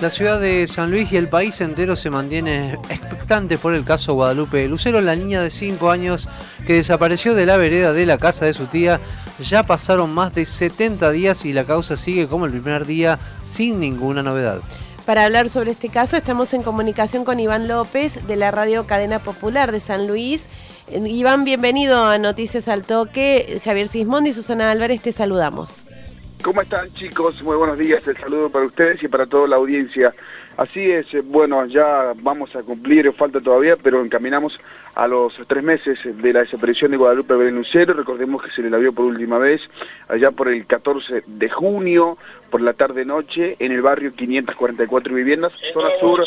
La ciudad de San Luis y el país entero se mantiene expectante por el caso Guadalupe Lucero, la niña de 5 años que desapareció de la vereda de la casa de su tía. Ya pasaron más de 70 días y la causa sigue como el primer día sin ninguna novedad. Para hablar sobre este caso estamos en comunicación con Iván López de la Radio Cadena Popular de San Luis. Iván, bienvenido a Noticias al Toque. Javier Sismondi y Susana Álvarez, te saludamos. ¿Cómo están chicos? Muy buenos días, el saludo para ustedes y para toda la audiencia. Así es, eh, bueno, ya vamos a cumplir, falta todavía, pero encaminamos a los tres meses de la desaparición de Guadalupe Belén Lucero. Recordemos que se le la vio por última vez allá por el 14 de junio, por la tarde-noche, en el barrio 544 viviendas, zona sur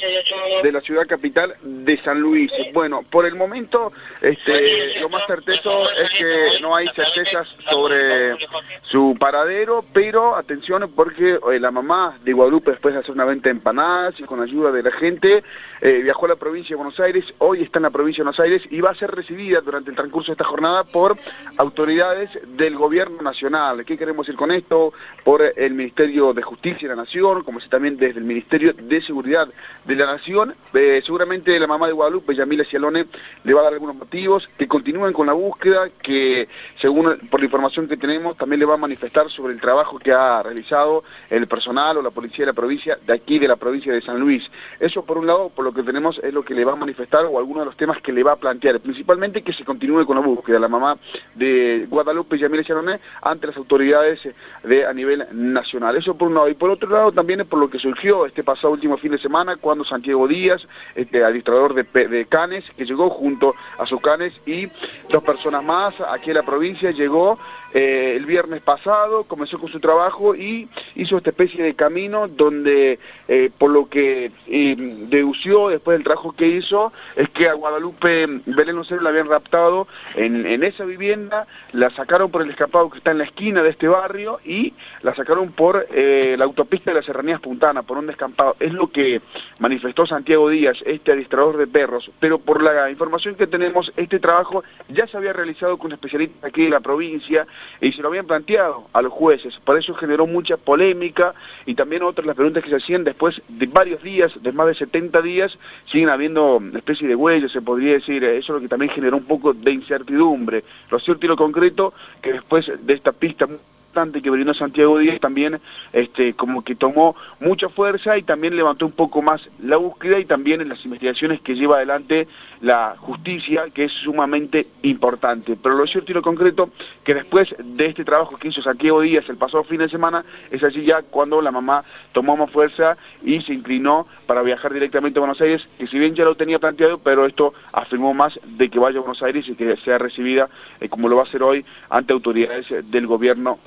de la ciudad capital de San Luis. Bueno, por el momento, este, lo más certezo es que no hay certezas sobre su paradero, pero atención porque eh, la mamá de Guadalupe, después de hacer una venta de empanadas con ayuda de la gente, eh, viajó a la provincia de Buenos Aires, hoy está en la provincia de Buenos Aires y va a ser recibida durante el transcurso de esta jornada por autoridades del gobierno nacional. ¿Qué queremos decir con esto? Por el Ministerio de Justicia de la Nación, como si también desde el Ministerio de Seguridad de la Nación. Eh, seguramente la mamá de Guadalupe, Yamila Cialone, le va a dar algunos motivos, que continúen con la búsqueda, que según por la información que tenemos, también le va a manifestar sobre el trabajo que ha realizado el personal o la policía de la provincia, de aquí de la provincia de San Luis. Eso por un lado, por lo que tenemos, es lo que le va a manifestar o algunos de los temas que le va a plantear, principalmente que se continúe con la búsqueda, la mamá de Guadalupe Yamile Charoné ante las autoridades de, a nivel nacional. Eso por un lado. Y por otro lado también es por lo que surgió este pasado último fin de semana cuando Santiago Díaz, este administrador de, de Canes, que llegó junto a sus Canes y dos personas más aquí en la provincia, llegó eh, el viernes pasado, comenzó con su trabajo y hizo esta especie de camino donde, eh, por lo que eh, dedució después del trabajo que hizo, es que a Guadalupe Belén Lucero la habían raptado en, esa vivienda, la sacaron por el escapado que está en la esquina de este barrio y la sacaron por la autopista de las Serranías Puntana, por un descampado. Es lo que manifestó Santiago Díaz, este administrador de perros, pero por la información que tenemos, este trabajo ya se había realizado con un especialista aquí de la provincia, y se lo habían planteado a los jueces. Por eso generó mucha polémica y también otras las preguntas que se hacían después de varios días, de más de 70 días, siguen habiendo una especie de huellas, se podría decir. Eso es lo que también generó un poco de incertidumbre. Lo cierto y lo concreto, que después de esta pista que brindó Santiago Díaz también este, como que tomó mucha fuerza y también levantó un poco más la búsqueda y también en las investigaciones que lleva adelante la justicia, que es sumamente importante. Pero lo cierto y lo concreto, que después de este trabajo que hizo Santiago Díaz el pasado fin de semana, es allí ya cuando la mamá tomó más fuerza y se inclinó para viajar directamente a Buenos Aires, que si bien ya lo tenía planteado, pero esto afirmó más de que vaya a Buenos Aires y que sea recibida, eh, como lo va a hacer hoy, ante autoridades del gobierno.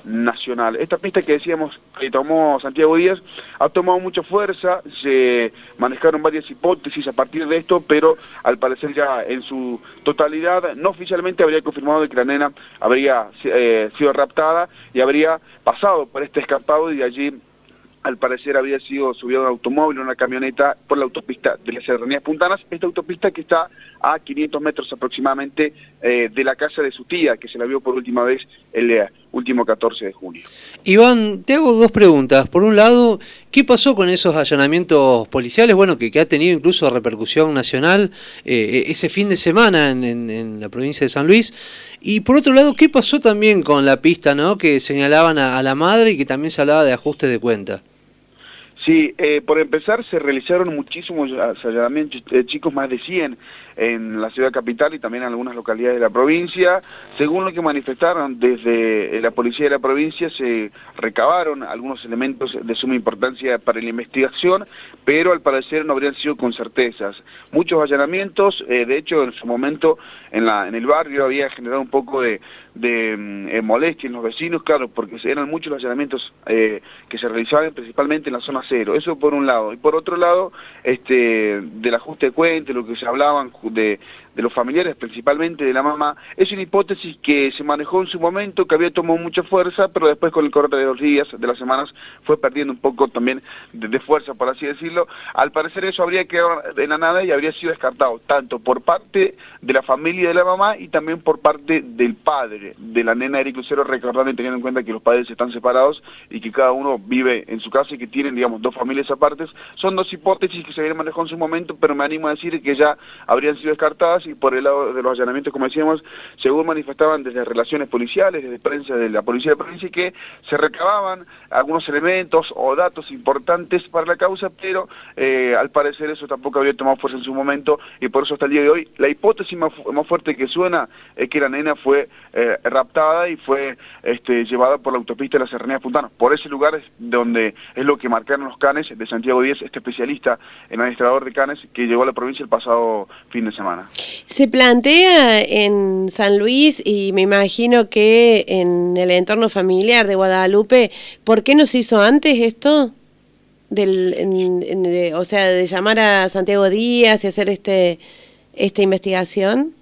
Esta pista que decíamos que tomó Santiago Díaz ha tomado mucha fuerza, se manejaron varias hipótesis a partir de esto, pero al parecer ya en su totalidad, no oficialmente habría confirmado que la nena habría eh, sido raptada y habría pasado por este escapado y de allí al parecer había sido subido un automóvil, una camioneta por la autopista de las Serranías Puntanas, esta autopista que está a 500 metros aproximadamente eh, de la casa de su tía, que se la vio por última vez el eh, último 14 de junio. Iván, te hago dos preguntas. Por un lado, ¿qué pasó con esos allanamientos policiales? Bueno, que, ha tenido incluso repercusión nacional eh, ese fin de semana en, la provincia de San Luis. Y por otro lado, ¿qué pasó también con la pista ¿no? que señalaban a, a la madre y que también se hablaba de ajuste de cuenta? Sí, eh, por empezar se realizaron muchísimos allanamientos, eh, chicos, más de 100 en la ciudad capital y también en algunas localidades de la provincia. Según lo que manifestaron desde eh, la policía de la provincia, se recabaron algunos elementos de suma importancia para la investigación, pero al parecer no habrían sido con certezas. Muchos allanamientos, de hecho en su momento en, la, en el barrio había generado un poco de, mm, molestia en los vecinos, claro, porque eran muchos los allanamientos que se realizaban principalmente en la zona C eso por un lado. Y por otro lado, este, del ajuste de cuentas, lo que se hablaban de, de los familiares, principalmente de la mamá, es una hipótesis que se manejó en su momento, que había tomado mucha fuerza, pero después con el corte de los días, de las semanas, fue perdiendo un poco también de, fuerza, por así decirlo. Al parecer eso habría quedado en la nada y habría sido descartado, tanto por parte de la familia de la mamá y también por parte del padre. De la nena Eric Lucero, recordando y teniendo en cuenta que los padres están separados y que cada uno vive en su casa y que tienen, digamos, dos familias apartes. Son dos hipótesis que se habían manejado en su momento, pero me animo a decir que ya habrían sido descartadas y por el lado de los allanamientos, como decíamos, según manifestaban desde relaciones policiales, desde prensa de la policía de provincia, que se recababan algunos elementos o datos importantes para la causa, pero eh, al parecer eso tampoco había tomado fuerza en su momento y por eso hasta el día de hoy la hipótesis más, fuerte que suena es que la nena fue eh, raptada y fue este, llevada por la autopista de la Serranía Puntana. Por ese lugar es donde es lo que marcaron los canes de Santiago Díez, este especialista en administrador de canes que llegó a la provincia el pasado fin de semana. Se plantea en San Luis y me imagino que en el entorno familiar de Guadalupe, ¿por qué no se hizo antes esto? Del, o sea, de llamar a Santiago Díaz y hacer este esta investigación?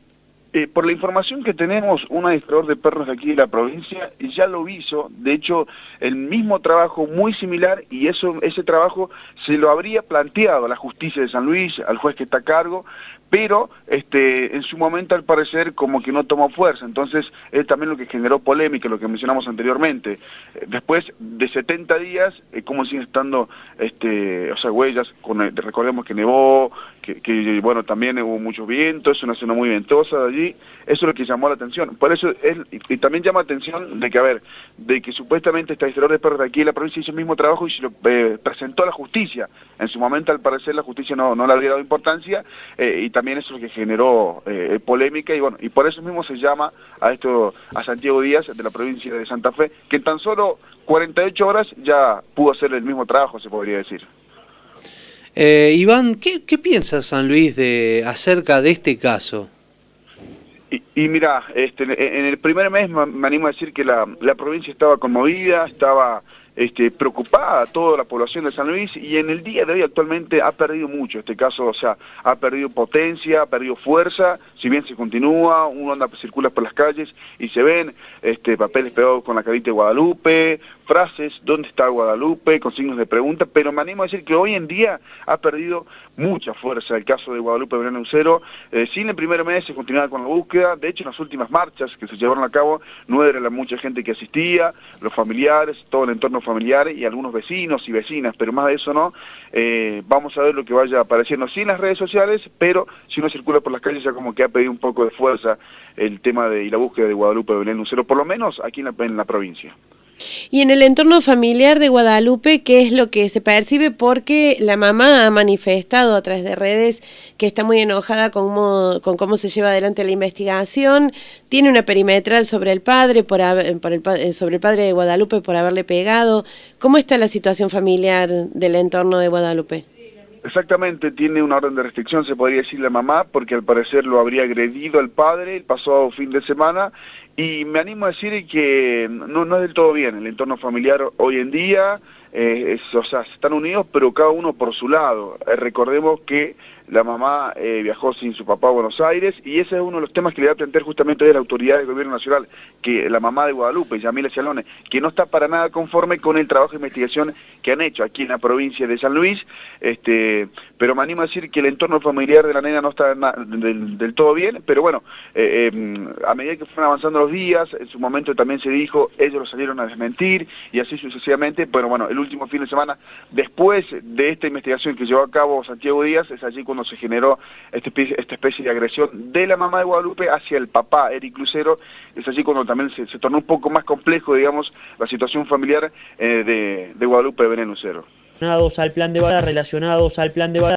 Eh, por la información que tenemos, un administrador de perros de aquí de la provincia ya lo hizo, de hecho, el mismo trabajo muy similar y eso, ese trabajo se lo habría planteado a la justicia de San Luis, al juez que está a cargo, pero este, en su momento al parecer como que no tomó fuerza, entonces es también lo que generó polémica, lo que mencionamos anteriormente. Eh, después de 70 días, eh, como siguen estando este, huellas, recordemos que nevó, que, bueno, también hubo mucho viento, es una zona muy ventosa de allí, eso es lo que llamó la atención. Por eso, es, y, también llama la atención de que, a ver, de que supuestamente este administrador de perros de aquí en la provincia hizo el mismo trabajo y se lo eh, presentó a la justicia. En su momento, al parecer, la justicia no, no le había dado importancia eh, y también eso es lo que generó eh, polémica y bueno, y por eso mismo se llama a esto, a Santiago Díaz de la provincia de Santa Fe, que en tan solo 48 horas ya pudo hacer el mismo trabajo, se podría decir. Eh, Iván, ¿qué, piensa San Luis de, acerca de este caso? Y, mira, este, en el primer mes me, animo a decir que la, la provincia estaba conmovida, estaba este, preocupada toda la población de San Luis y en el día de hoy actualmente ha perdido mucho este caso, o sea, ha perdido potencia, ha perdido fuerza, si bien se continúa, uno anda, circula por las calles y se ven este, papeles pegados con la carita de Guadalupe, frases, ¿dónde está Guadalupe? con signos de pregunta, pero me animo a decir que hoy en día ha perdido mucha fuerza el caso de Guadalupe Belén Lucero, eh, sin el primer mes se continuaba con la búsqueda, de hecho en las últimas marchas que se llevaron a cabo no era la mucha gente que asistía, los familiares, todo el entorno familiar y algunos vecinos y vecinas, pero más de eso no, eh, vamos a ver lo que vaya apareciendo, sí en las redes sociales, pero si uno circula por las calles ya como que ha pedido un poco de fuerza el tema de y la búsqueda de Guadalupe Belén Lucero, por lo menos aquí en la provincia. Y en el entorno familiar de Guadalupe, ¿qué es lo que se percibe? Porque la mamá ha manifestado a través de redes que está muy enojada con cómo, con cómo se lleva adelante la investigación, tiene una perimetral sobre el padre, por, por el, eh, sobre el padre de Guadalupe por haberle pegado. ¿Cómo está la situación familiar del entorno de Guadalupe? Exactamente, tiene una orden de restricción, se podría decir la mamá, porque al parecer lo habría agredido el padre el pasado fin de semana, y me animo a decir que no, no es del todo bien el entorno familiar hoy en día, eh, o sea, están unidos, pero cada uno por su lado. Eh, recordemos que la mamá eh, viajó sin su papá a Buenos Aires y ese es uno de los temas que le voy a plantear justamente hoy a la autoridad del gobierno nacional, que la mamá de Guadalupe, Yamila Cialone, que no está para nada conforme con el trabajo de investigación que han hecho aquí en la provincia de San Luis, este, pero me animo a decir que el entorno familiar de la nena no está del, todo bien, pero bueno, em, a medida que fueron avanzando los días, en su momento también se dijo, ellos lo salieron a desmentir y así sucesivamente, pero bueno, el último fin de semana, después de esta investigación que llevó a cabo Santiago Díaz, es allí cuando se generó este esta especie de agresión de la mamá de Guadalupe hacia el papá, Eric Lucero, es allí cuando también se, tornó un poco más complejo, digamos, la situación familiar eh, de, Guadalupe Belén Lucero. Relacionados al plan de relacionados al plan de